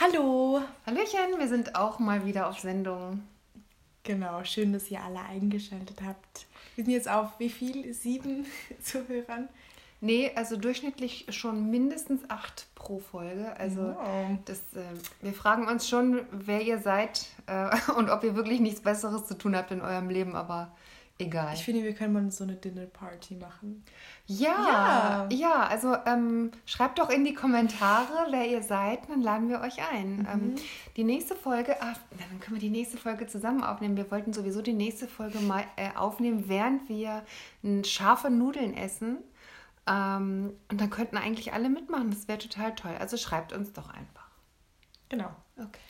Hallo! Hallöchen, wir sind auch mal wieder auf Sendung. Genau, schön, dass ihr alle eingeschaltet habt. Wir sind jetzt auf wie viel? Sieben Zuhörern? Nee, also durchschnittlich schon mindestens acht pro Folge. Also Wow. das, äh, wir fragen uns schon, wer ihr seid äh, und ob ihr wirklich nichts Besseres zu tun habt in eurem Leben, aber egal. Ich finde, wir können mal so eine Dinner-Party machen. ja, Ja. ja, also ähm, schreibt doch in die Kommentare, wer ihr seid, dann laden wir euch ein. Ähm, die nächste Folge, ah, dann können wir die nächste Folge zusammen aufnehmen. Wir wollten sowieso die nächste Folge mal äh, aufnehmen, während wir scharfe Nudeln essen. Ähm, und dann könnten eigentlich alle mitmachen. Das wäre total toll. Also schreibt uns doch einfach. Genau. Okay.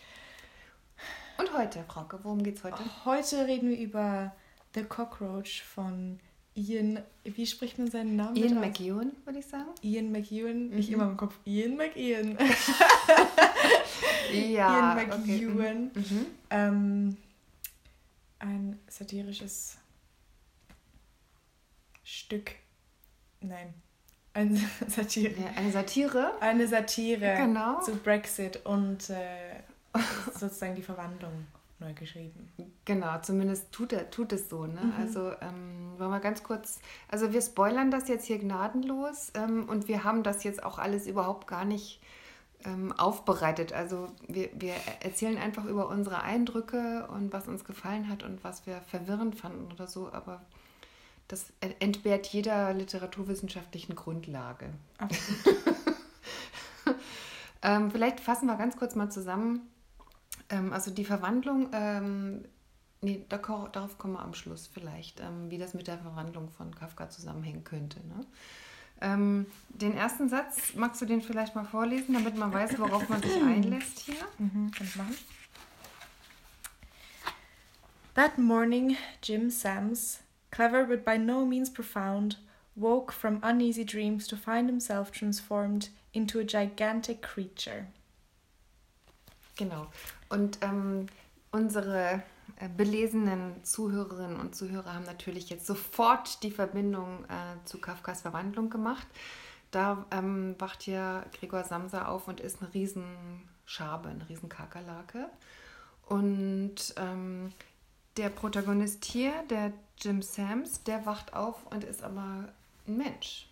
Und heute, Frauke, worum geht's heute? Heute reden wir über The Cockroach von Ian. Wie spricht man seinen Namen? Ian? McEwan, würde ich sagen. Ian McEwan. Ich immer im Kopf Ian McEwan. Ja. Ian okay. McEwan. Mhm. Ähm, ein satirisches Stück. Nein. Ein Satire. Ja, eine Satire. Eine Satire Genau. zu Brexit und äh, sozusagen die Verwandlung neu geschrieben. Genau, zumindest tut, er, tut es so. Mhm. Ne? Also ähm, wollen wir ganz kurz, also wir spoilern das jetzt hier gnadenlos ähm, und wir haben das jetzt auch alles überhaupt gar nicht ähm, aufbereitet. Also wir, wir erzählen einfach über unsere Eindrücke und was uns gefallen hat und was wir verwirrend fanden oder so, aber das entbehrt jeder literaturwissenschaftlichen Grundlage. Absolut. Ähm, vielleicht fassen wir ganz kurz mal zusammen. Ähm, also die Verwandlung, ähm, nee, da, darauf kommen wir am Schluss vielleicht, ähm, wie das mit der Verwandlung von Kafka zusammenhängen könnte. Ne? Ähm, den ersten Satz, magst du den vielleicht mal vorlesen, damit man weiß, worauf man sich einlässt hier? Mhm, kann ich machen. That morning, Jim Sams, clever but by no means profound, woke from uneasy dreams to find himself transformed into a gigantic creature. Genau. Und ähm, unsere äh, belesenen Zuhörerinnen und Zuhörer haben natürlich jetzt sofort die Verbindung äh, zu Kafkas Verwandlung gemacht. Da ähm, wacht ja Gregor Samsa auf und ist eine Riesenschabe, eine Riesenkakerlake. Und ähm, der Protagonist hier, der Jim Sams, der wacht auf und ist aber ein Mensch.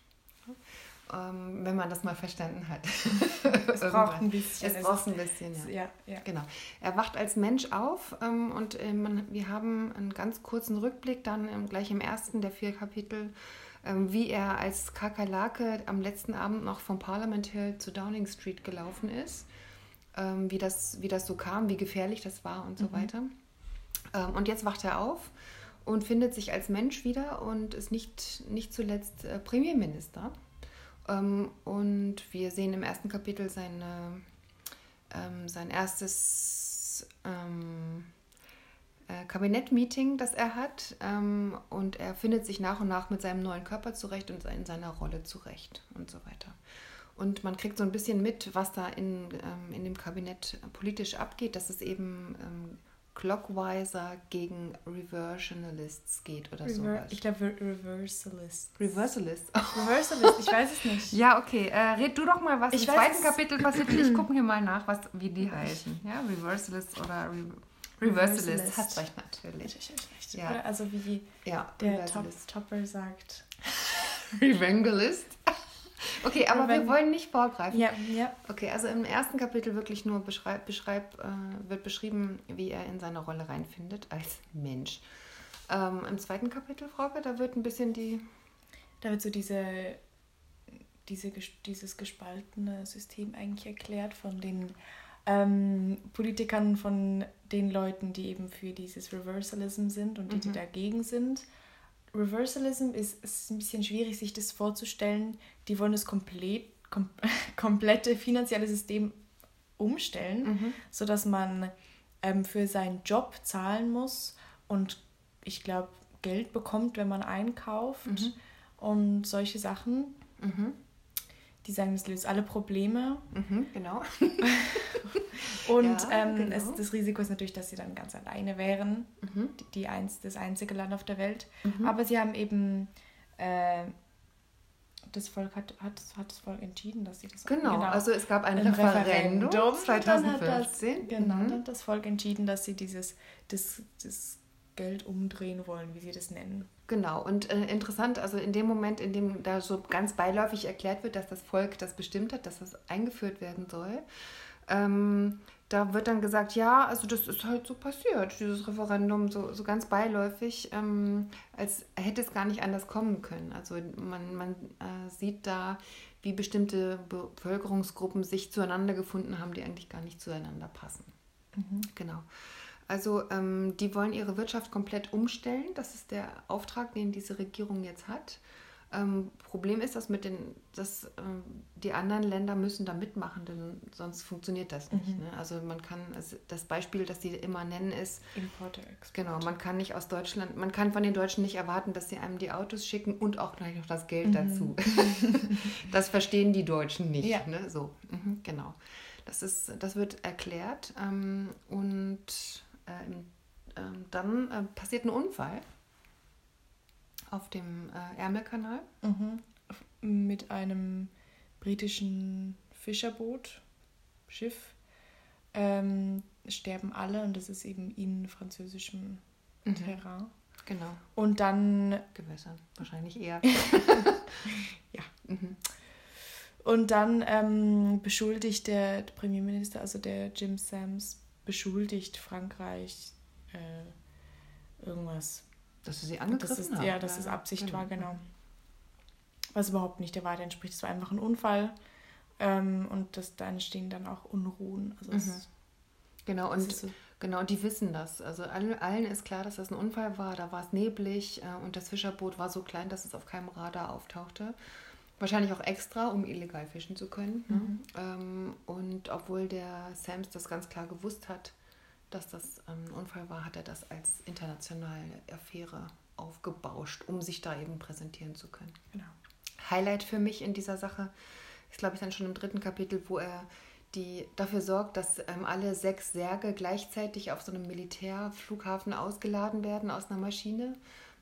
Ähm, wenn man das mal verstanden hat. Es braucht ein bisschen. Es braucht ein bisschen, ja. Ja, ja. Genau. Er wacht als Mensch auf ähm, und äh, man, wir haben einen ganz kurzen Rückblick dann gleich im ersten der vier Kapitel, ähm, wie er als Kakerlake am letzten Abend noch vom Parliament Hill zu Downing Street gelaufen ist, ähm, wie, das, wie das so kam, wie gefährlich das war und so weiter. Ähm, und jetzt wacht er auf und findet sich als Mensch wieder und ist nicht, nicht zuletzt äh, Premierminister. Ähm, und wir sehen im ersten Kapitel seine, ähm, sein erstes ähm, äh, Kabinettmeeting, das er hat. Und er findet sich nach und nach mit seinem neuen Körper zurecht und in seiner Rolle zurecht und so weiter. Und man kriegt so ein bisschen mit, was da in, in dem Kabinett politisch abgeht, dass es eben Clockwiser gegen Reversionalists geht oder Rever sowas. ich glaube, Re Reversalist. Reversalists. Reversalist, ich weiß es nicht. Ja, okay. Äh, red du doch mal, was Ich im weiß zweiten Kapitel passiert. Ich gucke hier mal nach, was, wie die heißen. Ja, Reversalist oder Re Reversalist. Reversalist. Hast recht, natürlich. Ich- ich- ich- Ja. Also wie Ja, der Top. Topper sagt. Revengalist. Okay, aber wir Reven- wollen nicht vorgreifen. Ja, ja. Okay, also im ersten Kapitel wirklich nur beschreib, beschreib, äh, wird beschrieben, wie er in seine Rolle reinfindet als Mensch. Ähm, Im zweiten Kapitel, Frauke, da wird ein bisschen die. Da wird so diese, diese, dieses gespaltene System eigentlich erklärt von den ähm, Politikern, von den Leuten, die eben für dieses Reversalism sind und die, die Mhm. dagegen sind. Reversalism ist, ist ein bisschen schwierig, sich das vorzustellen. Die wollen das komplett, kom komplette finanzielle System umstellen, Mhm. sodass man ähm, für seinen Job zahlen muss und ich glaube Geld bekommt, wenn man einkauft Mhm. und solche Sachen. Mhm. Die sagen, das löst alle Probleme. Mhm, genau. Und Ja, ähm, genau. es, das Risiko ist natürlich, dass sie dann ganz alleine wären. Mhm. Die, die eins, das einzige Land auf der Welt. Mhm. Aber sie haben eben äh, das Volk hat, hat, hat das Volk entschieden, dass sie das Genau, genau. also es gab ein, ein Referendum, Referendum 2015. Das, genau, mhm. dann hat das Volk entschieden, dass sie dieses das, das Geld umdrehen wollen, wie sie das nennen. Genau, und äh, interessant, also in dem Moment, in dem da so ganz beiläufig erklärt wird, dass das Volk das bestimmt hat, dass das eingeführt werden soll, ähm, da wird dann gesagt, ja, also das ist halt so passiert, dieses Referendum, so, so ganz beiläufig, ähm, als hätte es gar nicht anders kommen können. Also man, man äh, sieht da, wie bestimmte Bevölkerungsgruppen sich zueinander gefunden haben, die eigentlich gar nicht zueinander passen. Mhm. Genau. Also ähm, die wollen ihre Wirtschaft komplett umstellen. Das ist der Auftrag, den diese Regierung jetzt hat. Ähm, Problem ist, dass mit den, dass ähm, die anderen Länder müssen da mitmachen, denn sonst funktioniert das nicht. Mhm. Ne? Also man kann, also das Beispiel, das sie immer nennen, ist Importe, Export. Genau, man kann nicht aus Deutschland, man kann von den Deutschen nicht erwarten, dass sie einem die Autos schicken und auch gleich noch das Geld mhm. dazu. das verstehen die Deutschen nicht. Ja. Ne? So, mhm, genau. Das ist, das wird erklärt ähm, und äh, dann äh, passiert ein Unfall auf dem äh, Ärmelkanal. Mhm. Mit einem britischen Fischerboot, Schiff. Ähm, sterben alle und das ist eben in französischem mhm. Terrain. Genau. Und dann. Gewässern, wahrscheinlich eher. ja. Mhm. Und dann ähm, beschuldigt der Premierminister, also der Jim Sams, beschuldigt Frankreich äh, irgendwas. Dass sie sie angegriffen das ist, haben? Ja, dass es Absicht genau. war, genau. Was überhaupt nicht der Wahrheit entspricht. Es war einfach ein Unfall. Ähm, und das, da entstehen dann auch Unruhen. Also mhm. es, genau, und so genau, die wissen das. Also allen, allen ist klar, dass das ein Unfall war. Da war es neblig äh, und das Fischerboot war so klein, dass es auf keinem Radar auftauchte. Wahrscheinlich auch extra, um illegal fischen zu können. Ne? Mhm. Ähm, und obwohl der Sams das ganz klar gewusst hat, dass das ein Unfall war, hat er das als internationale Affäre aufgebauscht, um sich da eben präsentieren zu können. Genau. Highlight für mich in dieser Sache ist, glaube ich, dann schon im dritten Kapitel, wo er die dafür sorgt, dass ähm, alle sechs Särge gleichzeitig auf so einem Militärflughafen ausgeladen werden aus einer Maschine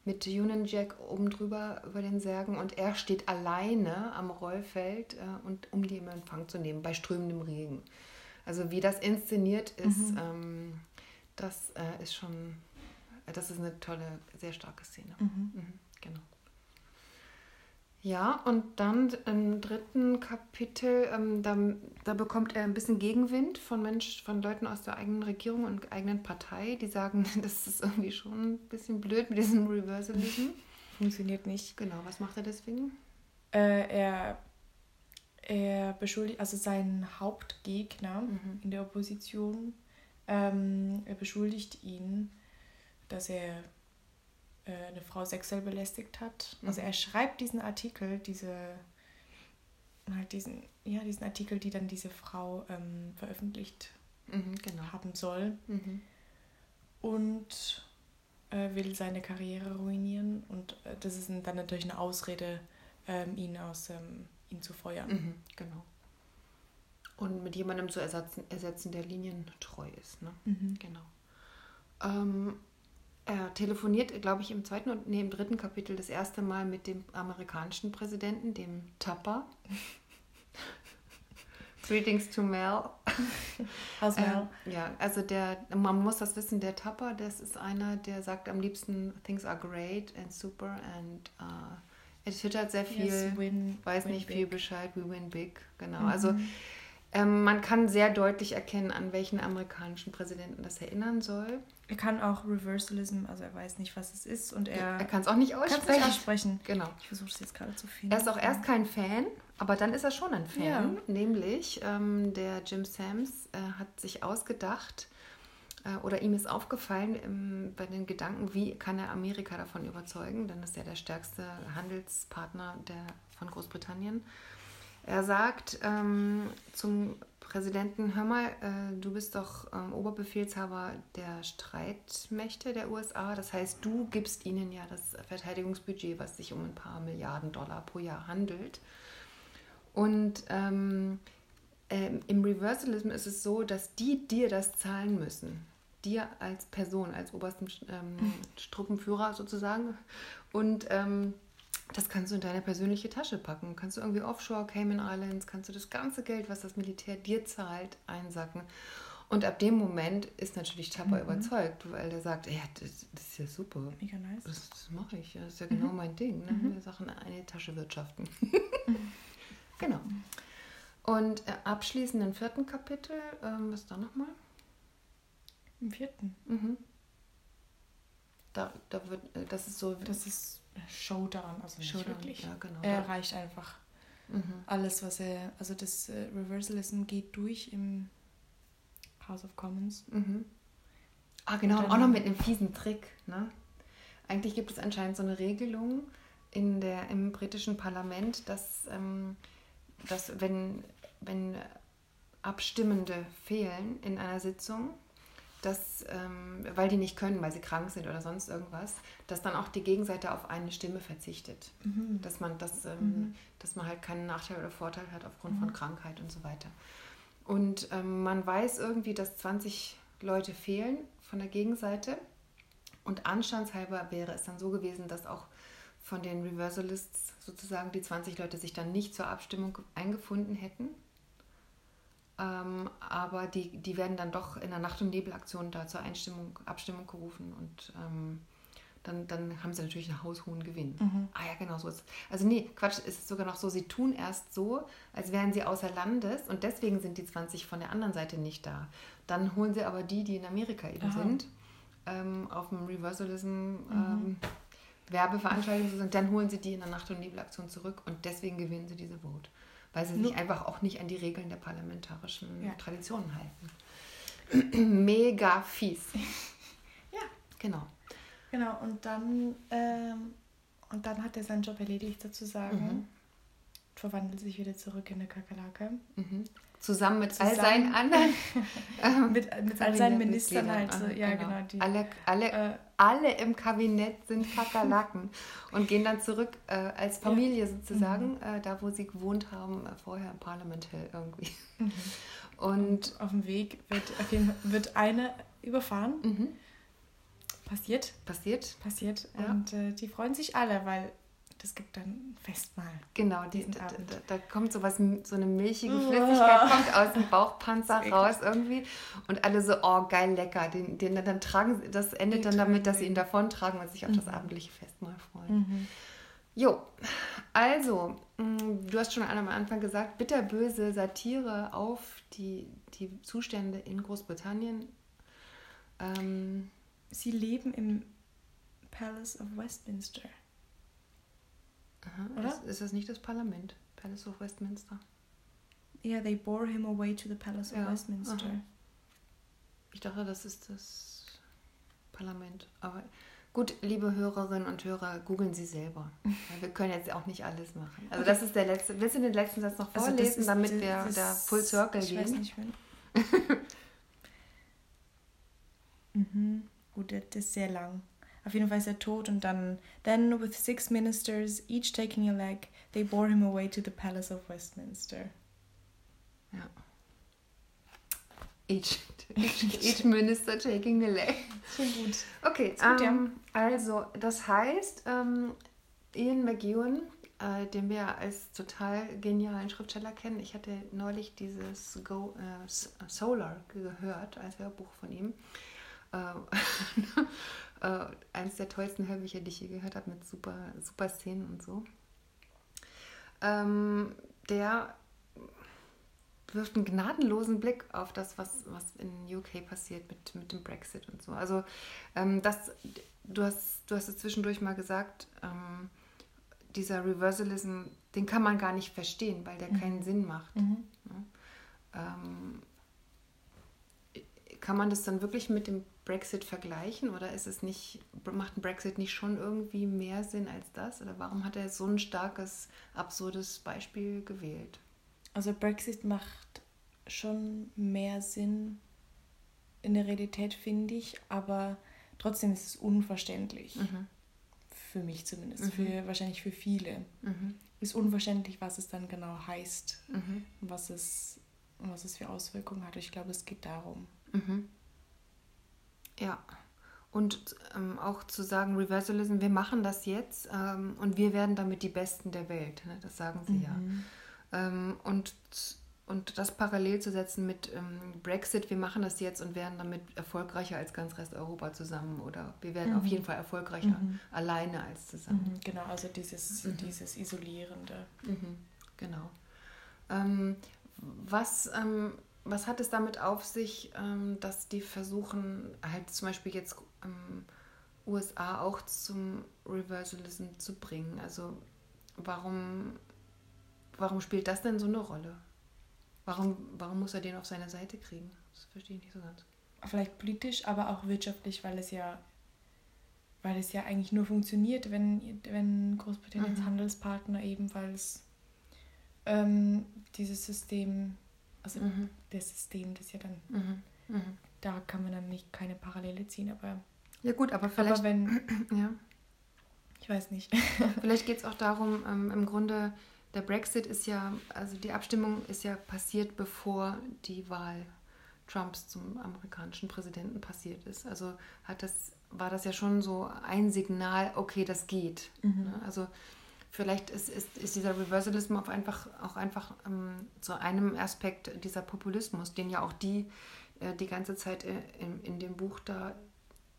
mit Union Jack oben drüber über den Särgen und er steht alleine am Rollfeld, äh, und, um die im Empfang zu nehmen bei strömendem Regen. Also wie das inszeniert ist, mhm. ähm, das äh, ist schon, das ist eine tolle, sehr starke Szene. Mhm. Mhm, genau. Ja, und dann im dritten Kapitel, ähm, da, da bekommt er ein bisschen Gegenwind von Mensch, von Leuten aus der eigenen Regierung und eigenen Partei, die sagen, das ist irgendwie schon ein bisschen blöd mit diesem Reversalism. Funktioniert nicht. Genau, was macht er deswegen? Äh, er, er beschuldigt, also sein Hauptgegner mhm. in der Opposition, ähm, er beschuldigt ihn, dass er äh, eine Frau sexuell belästigt hat. Also mhm. er schreibt diesen Artikel, diese halt diesen, ja, diesen Artikel, die dann diese Frau ähm, veröffentlicht mhm, genau. haben soll. Mhm. Und äh, will seine Karriere ruinieren. Und äh, das ist dann natürlich eine Ausrede, ähm, ihn aus ähm, ihn zu feuern. Mhm, genau. Und mit jemandem zu ersetzen, ersetzen der linientreu ist. Ne? Mhm. Genau. Ähm, er telefoniert, glaube ich, im zweiten und nee, im dritten Kapitel das erste Mal mit dem amerikanischen Präsidenten, dem Tupper. Greetings to Mel. How's Mel? Ähm, ja, also der, man muss das wissen, der Tupper, das ist einer, der sagt am liebsten, things are great and super and uh, er twittert sehr viel, yes, win, weiß win nicht big. viel Bescheid, we win big, genau. Mhm. Also ähm, man kann sehr deutlich erkennen, an welchen amerikanischen Präsidenten das erinnern soll. Er kann auch Reversalism, also er weiß nicht, was es ist und er. Er kann es auch nicht aussprechen. Nicht aussprechen. Genau. Ich versuche es jetzt gerade zu finden. Er ist auch erst kein Fan, aber dann ist er schon ein Fan. Ja. Nämlich ähm, der Jim Sams äh, hat sich ausgedacht oder ihm ist aufgefallen ähm, bei den Gedanken, wie kann er Amerika davon überzeugen, dann ist er der stärkste Handelspartner der, von Großbritannien er sagt ähm, zum Präsidenten, hör mal, äh, du bist doch ähm, Oberbefehlshaber der Streitmächte der USA. Das heißt, du gibst ihnen ja das Verteidigungsbudget, was sich um ein paar Milliarden Dollar pro Jahr handelt. Und ähm, ähm, im Reversalism ist es so, dass die dir das zahlen müssen. Dir als Person, als obersten ähm, Truppenführer sozusagen. Und ähm, Das kannst du in deine persönliche Tasche packen. Kannst du irgendwie offshore, Cayman Islands, kannst du das ganze Geld, was das Militär dir zahlt, einsacken. Und ab dem Moment ist natürlich Tapper mhm. überzeugt, weil er sagt, ja, das, das, ist ja super. Mega nice. Das, das mache ich. Das ist ja genau mhm. mein Ding. Ne? Mhm. Wir Sachen eine Tasche wirtschaften. genau. Und äh, abschließend im vierten Kapitel, ähm, was da nochmal? Im vierten? Mhm. Da, da wird, äh, das ist so. Das ist Showdown, also nicht Showdown, wirklich. Ja, genau. Er erreicht einfach mhm. alles, was er. Also das äh, Reversalism geht durch im House of Commons. Mhm. Ah, genau, und auch noch mit einem fiesen Trick. Ne? Eigentlich gibt es anscheinend so eine Regelung in der, im britischen Parlament, dass, ähm, dass wenn, wenn Abstimmende fehlen in einer Sitzung, dass, ähm, weil die nicht können, weil sie krank sind oder sonst irgendwas, dass dann auch die Gegenseite auf eine Stimme verzichtet. Mhm. Dass, man das, ähm, mhm. dass man halt keinen Nachteil oder Vorteil hat aufgrund mhm. von Krankheit und so weiter. Und ähm, man weiß irgendwie, dass 20 Leute fehlen von der Gegenseite. Und anstandshalber wäre es dann so gewesen, dass auch von den Reversalists sozusagen die 20 Leute sich dann nicht zur Abstimmung eingefunden hätten. Ähm, aber die, die werden dann doch in der Nacht- und Nebelaktion da zur Einstimmung, Abstimmung gerufen und ähm, dann, dann haben sie natürlich einen haushohen Gewinn. Mhm. Ah ja, genau so ist Also nee, Quatsch, es ist sogar noch so, sie tun erst so, als wären sie außer Landes und deswegen sind die 20 von der anderen Seite nicht da. Dann holen sie aber die, die in Amerika eben Aha. sind, ähm, auf dem Reversalism mhm. ähm, Werbeveranstaltung und dann holen sie die in der Nacht- und Nebelaktion zurück und deswegen gewinnen sie diese Vote. Weil sie sich einfach auch nicht an die Regeln der parlamentarischen ja. Traditionen halten. Mega fies. ja. Genau. Genau, und dann, ähm, und dann hat er seinen Job erledigt sozusagen. Mhm. Verwandelt sich wieder zurück in eine Kakerlake. Mhm. Zusammen mit Zusammen, all seinen anderen. Ähm, mit, mit all seinen Ministern halt. So, ja, genau. genau die, alle, alle, äh, alle im Kabinett sind Kakerlaken und gehen dann zurück äh, als Familie ja. sozusagen, mhm. äh, da wo sie gewohnt haben, äh, vorher im Parlament irgendwie. Mhm. Und, und, auf dem Weg wird, wird eine überfahren. Mhm. Passiert. Passiert. Passiert. Ja. Und äh, die freuen sich alle, weil das gibt dann Festmahl. Genau, die, da, da, da, kommt so was, so eine milchige Flüssigkeit kommt aus dem Bauchpanzer raus irgendwie und alle so, oh geil, lecker. Den, den dann tragen, das endet dann damit, dass sie ihn davon tragen und sich auf mhm. das abendliche Festmahl freuen. Mhm. Jo, also, mm, du hast schon am Anfang gesagt, bitterböse Satire auf die, die Zustände in Großbritannien. Ähm, sie leben im Palace of Westminster. Aha, Oder? Ist, ist, das nicht das Parlament? Palace of Westminster? Ja, yeah, they bore him away to the Palace of ja. Westminster. Aha. Ich dachte, das ist das Parlament. Aber gut, liebe Hörerinnen und Hörer, googeln Sie selber. wir können jetzt auch nicht alles machen. Also das ist der letzte. Willst du den letzten Satz noch also vorlesen, ist, damit wir da Full Circle ich gehen? Weiß nicht, mhm. Gut, das ist sehr lang. Auf jeden Fall ist er tot und dann, then with six ministers, each taking a leg, they bore him away to the palace of Westminster. Ja. Each, each, each minister taking a leg. Schon gut. Okay, gut, ähm, ja. also das heißt, ähm, Ian McEwan, äh, den wir als total genialen Schriftsteller kennen, ich hatte neulich dieses Go, äh, Solar gehört als Hörbuch von ihm äh, äh, eines der tollsten Hörbücher, die ich je gehört habe, mit super, super Szenen und so. Ähm, der wirft einen gnadenlosen Blick auf das, was, was in UK passiert mit, mit dem Brexit und so. Also ähm, das, du hast, du hast es zwischendurch mal gesagt, ähm, dieser Reversalism, den kann man gar nicht verstehen, weil der mhm. keinen Sinn macht. Mhm. Ja? Ähm, kann man das dann wirklich mit dem Brexit vergleichen oder ist es nicht, macht ein Brexit nicht schon irgendwie mehr Sinn als das? Oder warum hat er so ein starkes, absurdes Beispiel gewählt? Also Brexit macht schon mehr Sinn in der Realität, finde ich, aber trotzdem ist es unverständlich. Mhm. Für mich zumindest, mhm. für, wahrscheinlich für viele. Mhm. Ist unverständlich, was es dann genau heißt, mhm. was, es, was es für Auswirkungen hat. Ich glaube, es geht darum. Ja. Und ähm, auch zu sagen, Reversalism, wir machen das jetzt ähm, und wir werden damit die Besten der Welt. Ne? Das sagen sie mhm. ja. Ähm, und, und das parallel zu setzen mit ähm, Brexit, wir machen das jetzt und werden damit erfolgreicher als ganz Rest Europa zusammen. Oder wir werden mhm. auf jeden Fall erfolgreicher mhm. alleine als zusammen. Mhm. Genau, also dieses, mhm. dieses Isolierende. Mhm. Genau. Ähm, was ähm, was hat es damit auf sich, ähm, dass die versuchen, halt zum Beispiel jetzt ähm, USA auch zum Reversalism zu bringen? Also warum, warum spielt das denn so eine Rolle? Warum, warum muss er den auf seine Seite kriegen? Das verstehe ich nicht so ganz. Vielleicht politisch, aber auch wirtschaftlich, weil es ja, weil es ja eigentlich nur funktioniert, wenn, wenn Großbritanniens mhm. Handelspartner ebenfalls ähm, dieses System also mhm. das System, das ja dann, mhm. Mhm. da kann man dann nicht keine Parallele ziehen, aber. Ja, gut, aber vielleicht. Aber wenn. ja. Ich weiß nicht. vielleicht geht es auch darum, ähm, im Grunde, der Brexit ist ja, also die Abstimmung ist ja passiert, bevor die Wahl Trumps zum amerikanischen Präsidenten passiert ist. Also hat das, war das ja schon so ein Signal, okay, das geht. Mhm. Ne? Also vielleicht ist, ist, ist dieser Reversalism auch einfach, auch einfach ähm, zu einem Aspekt dieser Populismus, den ja auch die äh, die ganze Zeit äh, in, in dem Buch da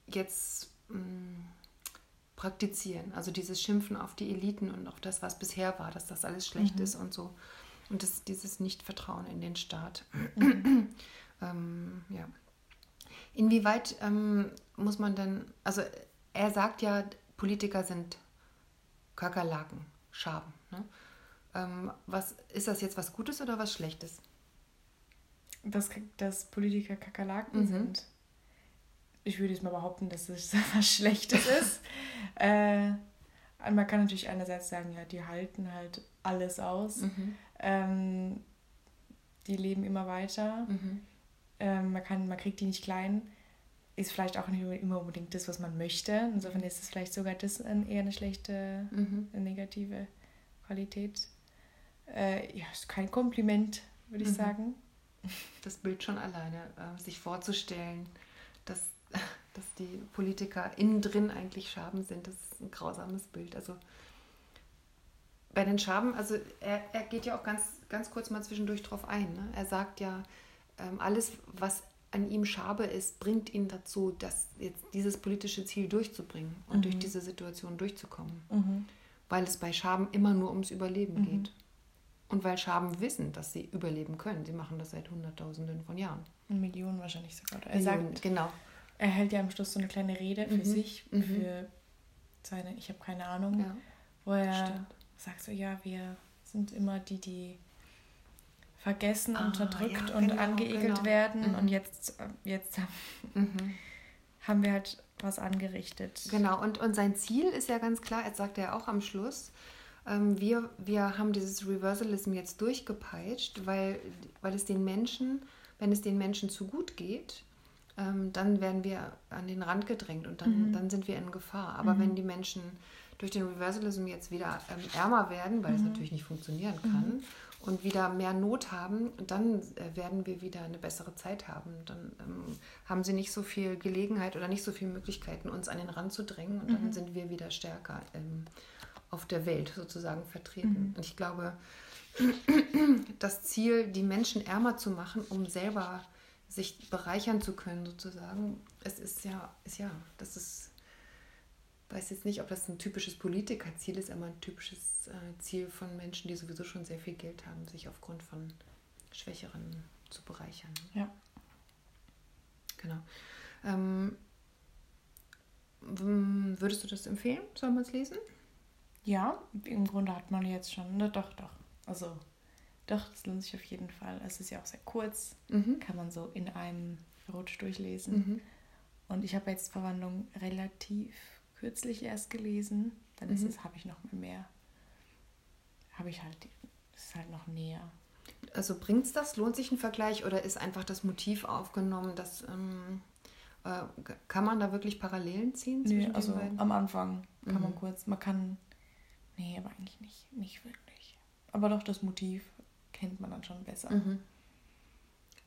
jetzt ähm, praktizieren. Also dieses Schimpfen auf die Eliten und auf das, was bisher war, dass das alles schlecht mhm. ist und so. Und das, dieses Nicht-Vertrauen in den Staat. Mhm. ähm, ja. Inwieweit ähm, muss man denn, also er sagt ja, Politiker sind Kakerlaken, Schaben. Ne? Ähm, was, ist das jetzt was Gutes oder was Schlechtes? Dass, dass Politiker Kakerlaken mhm. sind. Ich würde jetzt mal behaupten, dass es was Schlechtes ist. Äh, man kann natürlich einerseits sagen, ja, die halten halt alles aus. Mhm. Ähm, die leben immer weiter. Mhm. Ähm, man, kann, man kriegt die nicht klein ist vielleicht auch nicht immer unbedingt das, was man möchte. Insofern ist es vielleicht sogar das eher eine schlechte, mhm. eine negative Qualität. Äh, ja, ist kein Kompliment, würde ich mhm. sagen. Das Bild schon alleine, äh, sich vorzustellen, dass, dass die Politiker innen drin eigentlich Schaben sind, das ist ein grausames Bild. Also bei den Schaben, also er, er geht ja auch ganz, ganz kurz mal zwischendurch drauf ein. Ne? Er sagt ja, ähm, alles, was an ihm Schabe ist, bringt ihn dazu, das jetzt dieses politische Ziel durchzubringen und mhm. durch diese Situation durchzukommen. Mhm. Weil es bei Schaben immer nur ums Überleben mhm. geht. Und weil Schaben wissen, dass sie überleben können. Sie machen das seit Hunderttausenden von Jahren. Millionen wahrscheinlich sogar. Er Millionen, sagt, genau. Er hält ja am Schluss so eine kleine Rede für mhm. sich, mhm. für seine, ich habe keine Ahnung, ja. wo er Stimmt. sagt so, ja, wir sind immer die, die vergessen, ah, unterdrückt ja, und genau, angeekelt genau. werden. Mhm. Und jetzt, äh, jetzt mhm. haben wir halt was angerichtet. Genau, und, und sein Ziel ist ja ganz klar, jetzt sagt er auch am Schluss, ähm, wir, wir haben dieses Reversalism jetzt durchgepeitscht, weil, weil es den Menschen, wenn es den Menschen zu gut geht, ähm, dann werden wir an den Rand gedrängt und dann, mhm. dann sind wir in Gefahr. Aber mhm. wenn die Menschen durch den Reversalism jetzt wieder ähm, ärmer werden, weil es mhm. natürlich nicht funktionieren kann, mhm und wieder mehr Not haben, dann äh, werden wir wieder eine bessere Zeit haben. Dann ähm, haben sie nicht so viel Gelegenheit oder nicht so viele Möglichkeiten, uns an den Rand zu drängen und dann mhm. sind wir wieder stärker ähm, auf der Welt sozusagen vertreten. Mhm. Und ich glaube, das Ziel, die Menschen ärmer zu machen, um selber sich bereichern zu können, sozusagen, es ist ja, ist ja, das ist weiß jetzt nicht, ob das ein typisches Politikerziel ist, aber ein typisches äh, Ziel von Menschen, die sowieso schon sehr viel Geld haben, sich aufgrund von Schwächeren zu bereichern. Ja. Genau. Ähm, würdest du das empfehlen? Sollen wir es lesen? Ja, im Grunde hat man jetzt schon, ne, doch, doch. Also, doch, es lohnt sich auf jeden Fall. Es ist ja auch sehr kurz, mhm. kann man so in einem Rutsch durchlesen. Mhm. Und ich habe jetzt Verwandlung relativ kürzlich erst gelesen, dann mhm. ist es, habe ich noch mehr. Habe ich halt, ist halt noch näher. Also bringt es das? Lohnt sich ein Vergleich oder ist einfach das Motiv aufgenommen, dass ähm, äh, kann man da wirklich Parallelen ziehen? Nee, also am Anfang kann mhm. man kurz, man kann, nee, aber eigentlich nicht, nicht wirklich. Aber doch das Motiv kennt man dann schon besser. Mhm.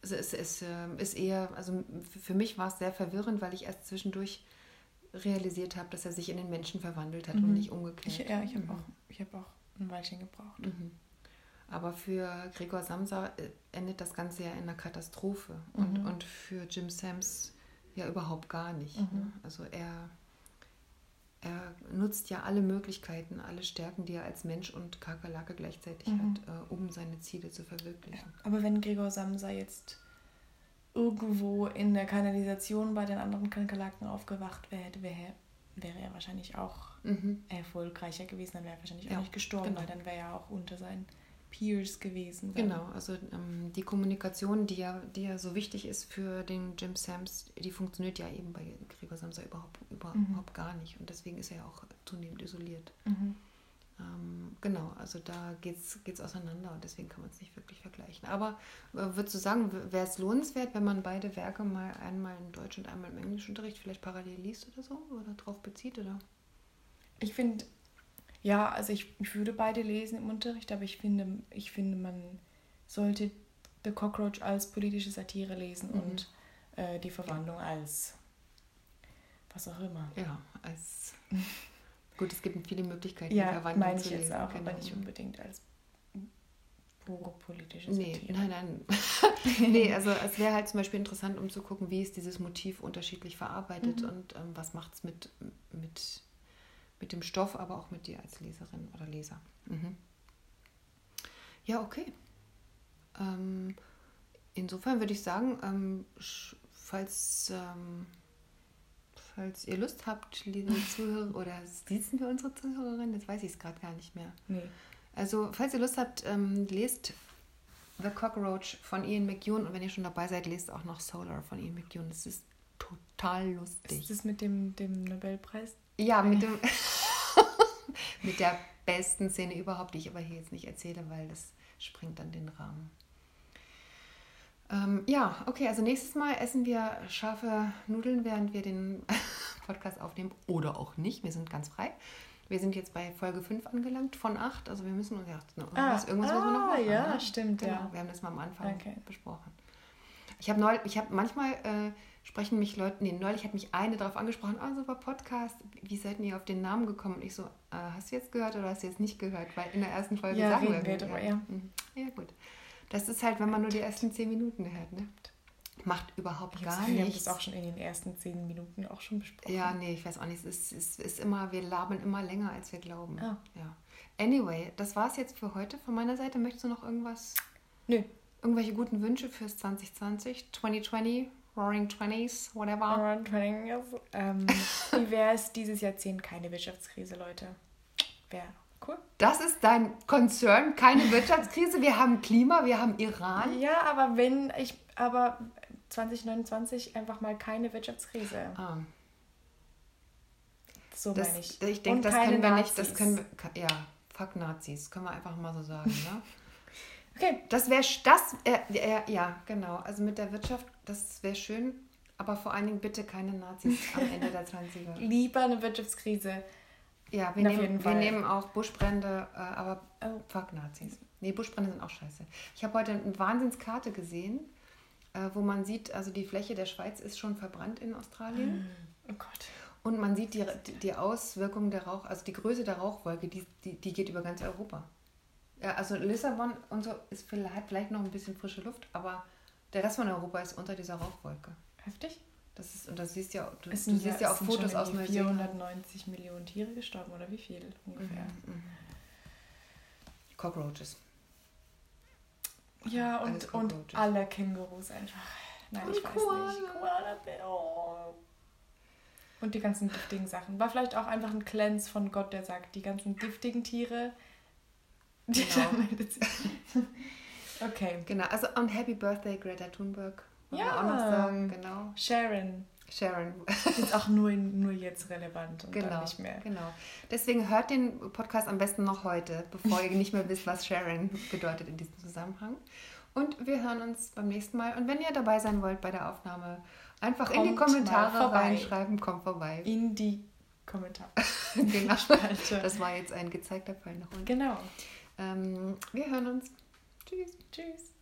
Also es, es äh, ist eher, also für mich war es sehr verwirrend, weil ich erst zwischendurch realisiert habe, dass er sich in den Menschen verwandelt hat mhm. und nicht umgekehrt. Ich, ja, ich habe mhm. auch, hab auch ein Weilchen gebraucht. Mhm. Aber für Gregor Samsa äh, endet das Ganze ja in einer Katastrophe. Und, mhm. und für Jim Sams ja überhaupt gar nicht. Ne? Mhm. Also er, er nutzt ja alle Möglichkeiten, alle Stärken, die er als Mensch und Kakerlake gleichzeitig mhm. hat, äh, um seine Ziele zu verwirklichen. Ja. Aber wenn Gregor Samsa jetzt irgendwo in der Kanalisation bei den anderen Kakerlaken aufgewacht wäre, wäre, wäre er wahrscheinlich auch mhm. erfolgreicher gewesen. Dann wäre er wahrscheinlich ja, auch nicht gestorben, genau. weil dann wäre er auch unter seinen Peers gewesen. Dann. Genau, also ähm, die Kommunikation, die ja, die ja so wichtig ist für den Jim Sams, die funktioniert ja eben bei Gregor Samsa überhaupt, überhaupt mhm. gar nicht. Und deswegen ist er ja auch zunehmend isoliert. Mhm. Ähm, genau, also da geht es auseinander und deswegen kann man es nicht wirklich vergleichen. Aber äh, würdest du sagen, wäre es lohnenswert, wenn man beide Werke mal einmal in Deutsch und einmal im Englischunterricht vielleicht parallel liest oder so? Oder drauf bezieht? Oder? Ich finde, ja, also ich, ich würde beide lesen im Unterricht, aber ich finde, ich finde, man sollte The Cockroach als politische Satire lesen mhm. und äh, die Verwandlung als was auch immer. Ja, als Gut, es gibt viele Möglichkeiten, ja, Verwandlung meine ich zu lesen. jetzt auch, genau. aber nicht unbedingt als pure politische Satire. Nee, nein, nein. nee, also es wäre halt zum Beispiel interessant, um zu gucken, wie ist dieses Motiv unterschiedlich verarbeitet mhm. und ähm, was macht es mit, mit, mit dem Stoff, aber auch mit dir als Leserin oder Leser. Mhm. Ja, okay. Ähm, insofern würde ich sagen, ähm, falls ähm, falls ihr Lust habt, liebe Zuhörer, oder sitzen wir unsere Zuhörerin? Das weiß ich es gerade gar nicht mehr. Nee. Also, falls ihr Lust habt, ähm, lest The Cockroach von Ian McEwan und wenn ihr schon dabei seid, lest auch noch Solar von Ian McEwan. Das ist total lustig. Ist das mit dem, dem Nobelpreis? Ja, mit dem mit der besten Szene überhaupt, die ich aber hier jetzt nicht erzähle, weil das springt dann den Rahmen. Ähm, ja, okay, also nächstes Mal essen wir scharfe Nudeln, während wir den Podcast aufnehmen oder auch nicht. Wir sind ganz frei. Wir sind jetzt bei Folge 5 angelangt von 8. Also wir müssen uns ja, irgendwas, ah, irgendwas ah, müssen wir noch ah, machen. Ja, ne? stimmt. Genau, ja. wir haben das mal am Anfang okay. besprochen. Ich habe neulich, ich habe manchmal äh, sprechen mich Leute, nee, neulich hat mich eine darauf angesprochen, ah, super Podcast, wie seid ihr auf den Namen gekommen? Und ich so, äh, hast du jetzt gehört oder hast du jetzt nicht gehört? Weil in der ersten Folge ja, sagen wir, drüber, ja. Mhm. Ja, gut. Das ist halt, wenn man nur die ersten zehn Minuten hört, ne? Macht überhaupt ich gar nichts. Wir haben das auch schon in den ersten zehn Minuten auch schon besprochen. Ja, nee, ich weiß auch nicht. Es ist, ist, ist immer, wir labern immer länger, als wir glauben. Ah. Ja. Anyway, das war es jetzt für heute von meiner Seite. Möchtest du noch irgendwas? Nö. Irgendwelche guten Wünsche fürs 2020, 2020, Roaring Twenties, whatever? Roaring Twenties. Ähm, wie wäre es dieses Jahrzehnt keine Wirtschaftskrise, Leute? Wäre Cool. Das ist dein Concern, keine Wirtschaftskrise. Wir haben Klima, wir haben Iran. Ja, aber wenn ich, aber 2029 einfach mal keine Wirtschaftskrise. Ah. So das, meine ich. Ich denke, das können wir Nazis. nicht, das können wir, ja, fuck Nazis, können wir einfach mal so sagen, ne? okay. Das wäre, das, äh, äh, ja, genau, also mit der Wirtschaft, das wäre schön, aber vor allen Dingen bitte keine Nazis am Ende der 20er. Lieber eine Wirtschaftskrise ja, wir, nehmen, wir nehmen auch Buschbrände, äh, aber oh, fuck Nazis. Nee, Buschbrände sind auch scheiße. Ich habe heute eine Wahnsinnskarte gesehen, äh, wo man sieht, also die Fläche der Schweiz ist schon verbrannt in Australien. Oh Gott. Und man sieht die, die Auswirkungen der Rauch, also die Größe der Rauchwolke, die, die, die geht über ganz Europa. Ja, also Lissabon und so ist vielleicht, vielleicht noch ein bisschen frische Luft, aber der Rest von Europa ist unter dieser Rauchwolke. Heftig? Das ist, und das siehst ja, du, du siehst ja, ja auch Fotos aus Neuseeland. 490 Millionen Tiere gestorben, oder wie viel ungefähr? Mhm, mhm. Cockroaches. Ja, und, und alle Kängurus einfach. Nein, und ich weiß Koala. nicht. Koala oh. Und die ganzen giftigen Sachen. War vielleicht auch einfach ein Cleanse von Gott, der sagt, die ganzen giftigen Tiere. Die genau. okay. Genau, also und Happy Birthday Greta Thunberg ja. auch noch sagen, genau. Sharon. Sharon. Ist auch nur, nur jetzt relevant und genau, dann nicht mehr. Genau. Deswegen hört den Podcast am besten noch heute, bevor ihr nicht mehr wisst, was Sharon bedeutet in diesem Zusammenhang. Und wir hören uns beim nächsten Mal. Und wenn ihr dabei sein wollt bei der Aufnahme, einfach kommt in die Kommentare reinschreiben, kommt vorbei. In die Kommentare. genau. Das war jetzt ein gezeigter Fall nach unten. Genau. Ähm, wir hören uns. Tschüss. Tschüss.